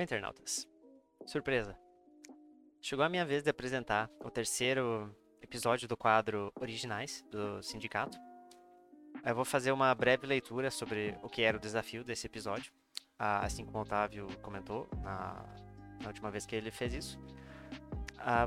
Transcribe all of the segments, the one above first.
Oi, internautas. Surpresa! Chegou a minha vez de apresentar o terceiro episódio do quadro Originais do Sindicato. Eu vou fazer uma breve leitura sobre o que era o desafio desse episódio, assim como o Otávio comentou na, na última vez que ele fez isso.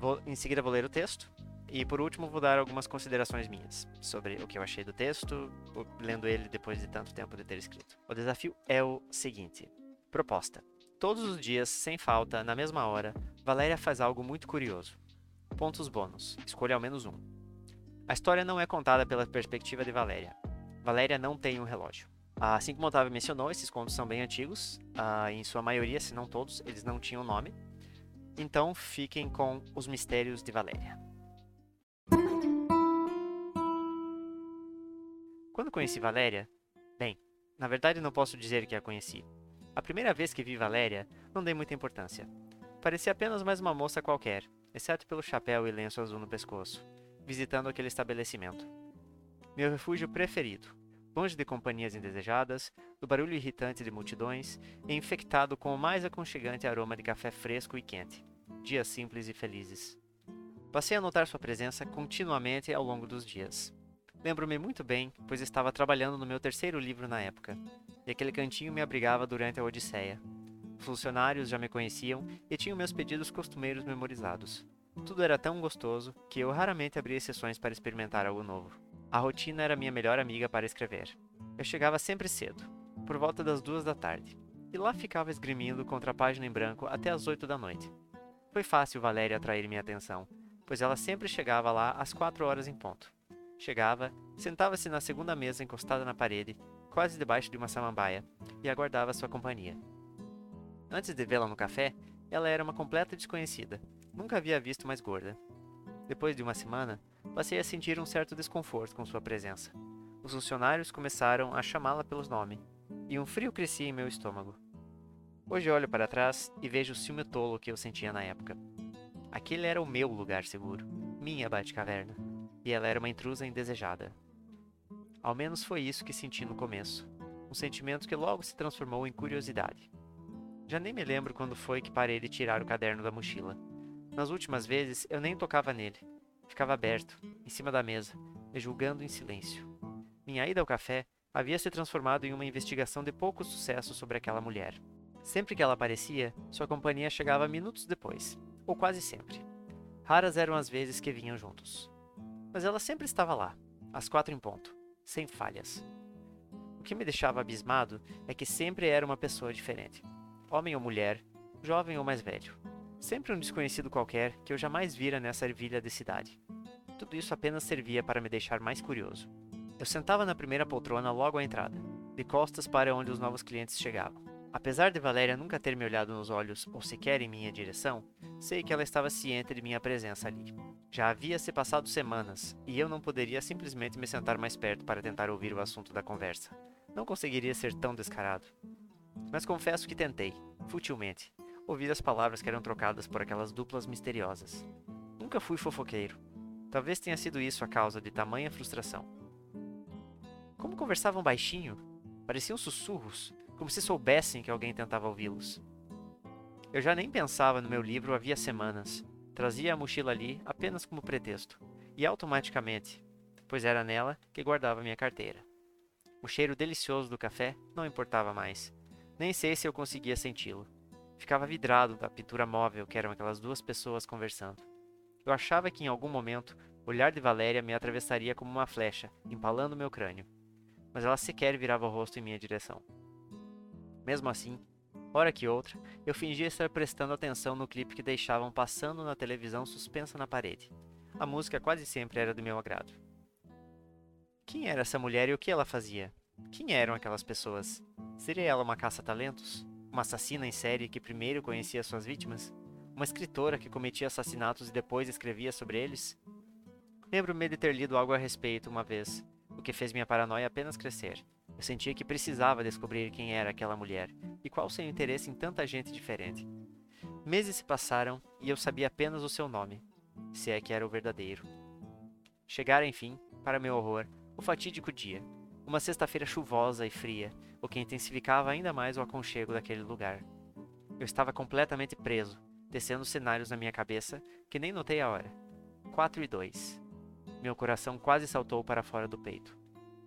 Vou, em seguida vou ler o texto e por último vou dar algumas considerações minhas sobre o que eu achei do texto, lendo ele depois de tanto tempo de ter escrito. O desafio é o seguinte: proposta. Todos os dias, sem falta, na mesma hora, Valéria faz algo muito curioso. Pontos bônus. Escolha ao menos um. A história não é contada pela perspectiva de Valéria. Valéria não tem um relógio. Assim como Otávio mencionou, esses contos são bem antigos. Uh, em sua maioria, se não todos, eles não tinham nome. Então fiquem com os mistérios de Valéria. Quando conheci Valéria, bem, na verdade não posso dizer que a conheci. A primeira vez que vi Valéria, não dei muita importância. Parecia apenas mais uma moça qualquer, exceto pelo chapéu e lenço azul no pescoço, visitando aquele estabelecimento. Meu refúgio preferido, longe de companhias indesejadas, do barulho irritante de multidões e infectado com o mais aconchegante aroma de café fresco e quente. Dias simples e felizes. Passei a notar sua presença continuamente ao longo dos dias. Lembro-me muito bem, pois estava trabalhando no meu terceiro livro na época, e aquele cantinho me abrigava durante a Odisseia. Funcionários já me conheciam e tinham meus pedidos costumeiros memorizados. Tudo era tão gostoso que eu raramente abria exceções para experimentar algo novo. A rotina era minha melhor amiga para escrever. Eu chegava sempre cedo, por volta das duas da tarde, e lá ficava esgrimindo contra a página em branco até as oito da noite. Foi fácil Valéria atrair minha atenção, pois ela sempre chegava lá às quatro horas em ponto. Chegava, sentava-se na segunda mesa encostada na parede, quase debaixo de uma samambaia, e aguardava sua companhia. Antes de vê-la no café, ela era uma completa desconhecida. Nunca havia visto mais gorda. Depois de uma semana, passei a sentir um certo desconforto com sua presença. Os funcionários começaram a chamá-la pelos nomes, e um frio crescia em meu estômago. Hoje olho para trás e vejo o ciúme tolo que eu sentia na época. Aquele era o meu lugar seguro, minha Batcaverna, e ela era uma intrusa indesejada. Ao menos foi isso que senti no começo, um sentimento que logo se transformou em curiosidade. Já nem me lembro quando foi que parei de tirar o caderno da mochila. Nas últimas vezes eu nem tocava nele, ficava aberto, em cima da mesa, me julgando em silêncio. Minha ida ao café havia se transformado em uma investigação de pouco sucesso sobre aquela mulher. Sempre que ela aparecia, sua companhia chegava minutos depois, ou quase sempre. Raras eram as vezes que vinham juntos. Mas ela sempre estava lá, às quatro em ponto, sem falhas. O que me deixava abismado é que sempre era uma pessoa diferente. Homem ou mulher, jovem ou mais velho. Sempre um desconhecido qualquer que eu jamais vira nessa ervilha de cidade. Tudo isso apenas servia para me deixar mais curioso. Eu sentava na primeira poltrona logo à entrada, de costas para onde os novos clientes chegavam. Apesar de Valéria nunca ter me olhado nos olhos ou sequer em minha direção, sei que ela estava ciente de minha presença ali. Já havia se passado semanas, e eu não poderia simplesmente me sentar mais perto para tentar ouvir o assunto da conversa. Não conseguiria ser tão descarado. Mas confesso que tentei, futilmente, ouvir as palavras que eram trocadas por aquelas duplas misteriosas. Nunca fui fofoqueiro. Talvez tenha sido isso a causa de tamanha frustração. Como conversavam baixinho, pareciam sussurros, como se soubessem que alguém tentava ouvi-los. Eu já nem pensava no meu livro havia semanas. Trazia a mochila ali apenas como pretexto, e automaticamente, pois era nela que guardava minha carteira. O cheiro delicioso do café não importava mais. Nem sei se eu conseguia senti-lo. Ficava vidrado da pintura móvel que eram aquelas duas pessoas conversando. Eu achava que em algum momento o olhar de Valéria me atravessaria como uma flecha, empalando meu crânio. Mas ela sequer virava o rosto em minha direção. Mesmo assim, hora que outra, eu fingia estar prestando atenção no clipe que deixavam passando na televisão suspensa na parede. A música quase sempre era do meu agrado. Quem era essa mulher e o que ela fazia? Quem eram aquelas pessoas? Seria ela uma caça-talentos? Uma assassina em série que primeiro conhecia suas vítimas? Uma escritora que cometia assassinatos e depois escrevia sobre eles? Lembro-me de ter lido algo a respeito uma vez, o que fez minha paranoia apenas crescer. Eu sentia que precisava descobrir quem era aquela mulher e qual seu interesse em tanta gente diferente. Meses se passaram e eu sabia apenas o seu nome, se é que era o verdadeiro. Chegara, enfim, para meu horror, o fatídico dia. Uma sexta-feira chuvosa e fria, o que intensificava ainda mais o aconchego daquele lugar. Eu estava completamente preso, descendo cenários na minha cabeça que nem notei a hora. 4 e 2. Meu coração quase saltou para fora do peito.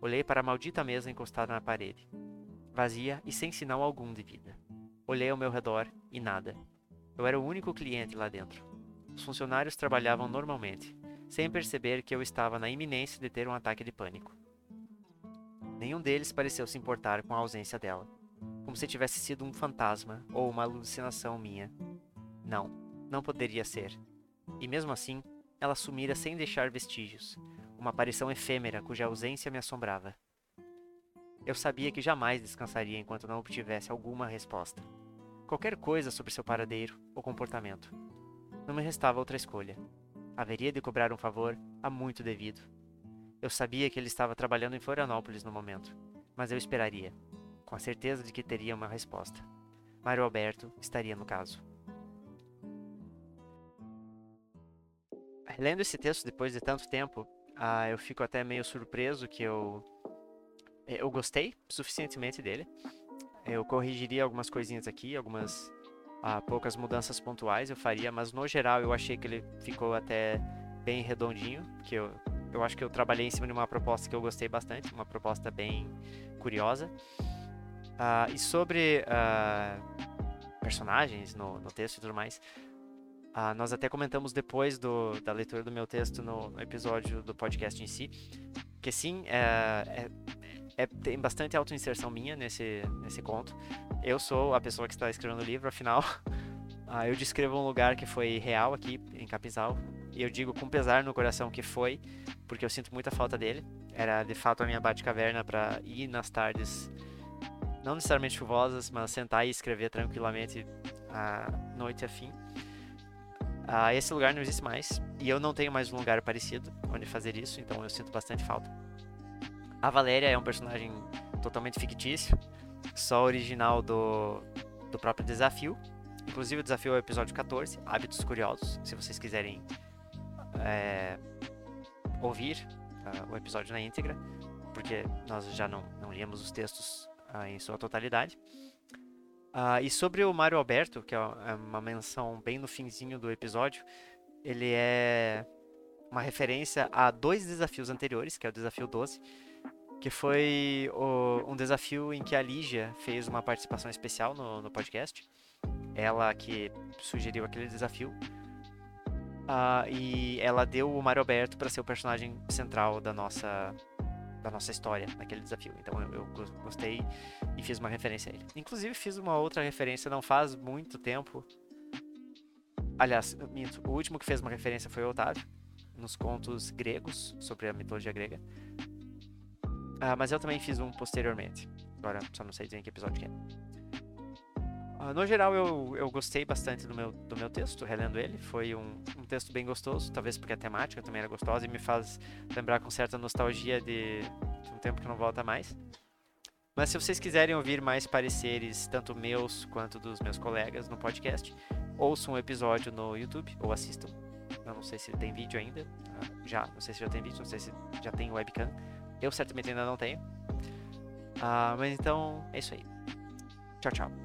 Olhei para a maldita mesa encostada na parede, vazia e sem sinal algum de vida. Olhei ao meu redor e nada. Eu era o único cliente lá dentro. Os funcionários trabalhavam normalmente, sem perceber que eu estava na iminência de ter um ataque de pânico. Nenhum deles pareceu se importar com a ausência dela, como se tivesse sido um fantasma ou uma alucinação minha. Não, não poderia ser. E mesmo assim, ela sumira sem deixar vestígios, uma aparição efêmera cuja ausência me assombrava. Eu sabia que jamais descansaria enquanto não obtivesse alguma resposta. Qualquer coisa sobre seu paradeiro ou comportamento. Não me restava outra escolha. Haveria de cobrar um favor a muito devido. Eu sabia que ele estava trabalhando em Florianópolis no momento, mas eu esperaria, com a certeza de que teria uma resposta. Mário Alberto estaria no caso. Lendo esse texto depois de tanto tempo, ah, eu fico até meio surpreso que eu eu gostei suficientemente dele. Eu corrigiria algumas coisinhas aqui, algumas ah, poucas mudanças pontuais eu faria, mas no geral eu achei que ele ficou até bem redondinho, que eu, eu acho que eu trabalhei em cima de uma proposta que eu gostei bastante, uma proposta bem curiosa. Ah, e sobre ah, personagens no, no texto e tudo mais, ah, nós até comentamos depois do, da leitura do meu texto no, episódio do podcast em si, que sim, é, é, é, tem bastante autoinserção minha nesse, nesse conto. Eu sou a pessoa que está escrevendo o livro, afinal, ah, eu descrevo um lugar que foi real aqui em Capizal, e eu digo com pesar no coração que foi, porque eu sinto muita falta dele. Era de fato a minha bate-caverna para ir nas tardes, não necessariamente chuvosas, mas sentar e escrever tranquilamente a noite afim. Uh, esse lugar não existe mais e eu não tenho mais um lugar parecido onde fazer isso, então eu sinto bastante falta. A Valéria é um personagem totalmente fictício, só original do, do próprio desafio. Inclusive, o desafio é o episódio 14, Hábitos Curiosos, se vocês quiserem é, ouvir uh, o episódio na íntegra, porque nós já não, não líamos os textos uh, em sua totalidade. Uh, e sobre o Mário Alberto, que é, é uma menção bem no finzinho do episódio, ele é uma referência a dois desafios anteriores, que é o desafio 12, que foi o, um desafio em que a Lígia fez uma participação especial no, no podcast. Ela que sugeriu aquele desafio. Uh, e ela deu o Mário Alberto para ser o personagem central da nossa da nossa história naquele desafio. Então eu, eu, gostei e fiz uma referência a ele. Inclusive fiz uma outra referência não faz muito tempo. Aliás, minto, o último que fez uma referência foi o Otávio, nos contos gregos sobre a mitologia grega. Ah, mas eu também fiz um posteriormente. Agora só não sei dizer em que episódio que é. Ah, no geral, eu, eu gostei bastante do meu, do meu texto, relendo ele. Foi um, um texto bem gostoso, talvez porque a temática também era gostosa e me faz lembrar com certa nostalgia de, de um tempo que não volta mais. Mas se vocês quiserem ouvir mais pareceres, tanto meus quanto dos meus colegas no podcast, ouçam um episódio no YouTube ou assistam. Eu não sei se tem vídeo ainda. Ah, já, não sei se já tem vídeo, não sei se já tem webcam. Eu certamente ainda não tenho. Ah, mas então é isso aí. Tchau, tchau.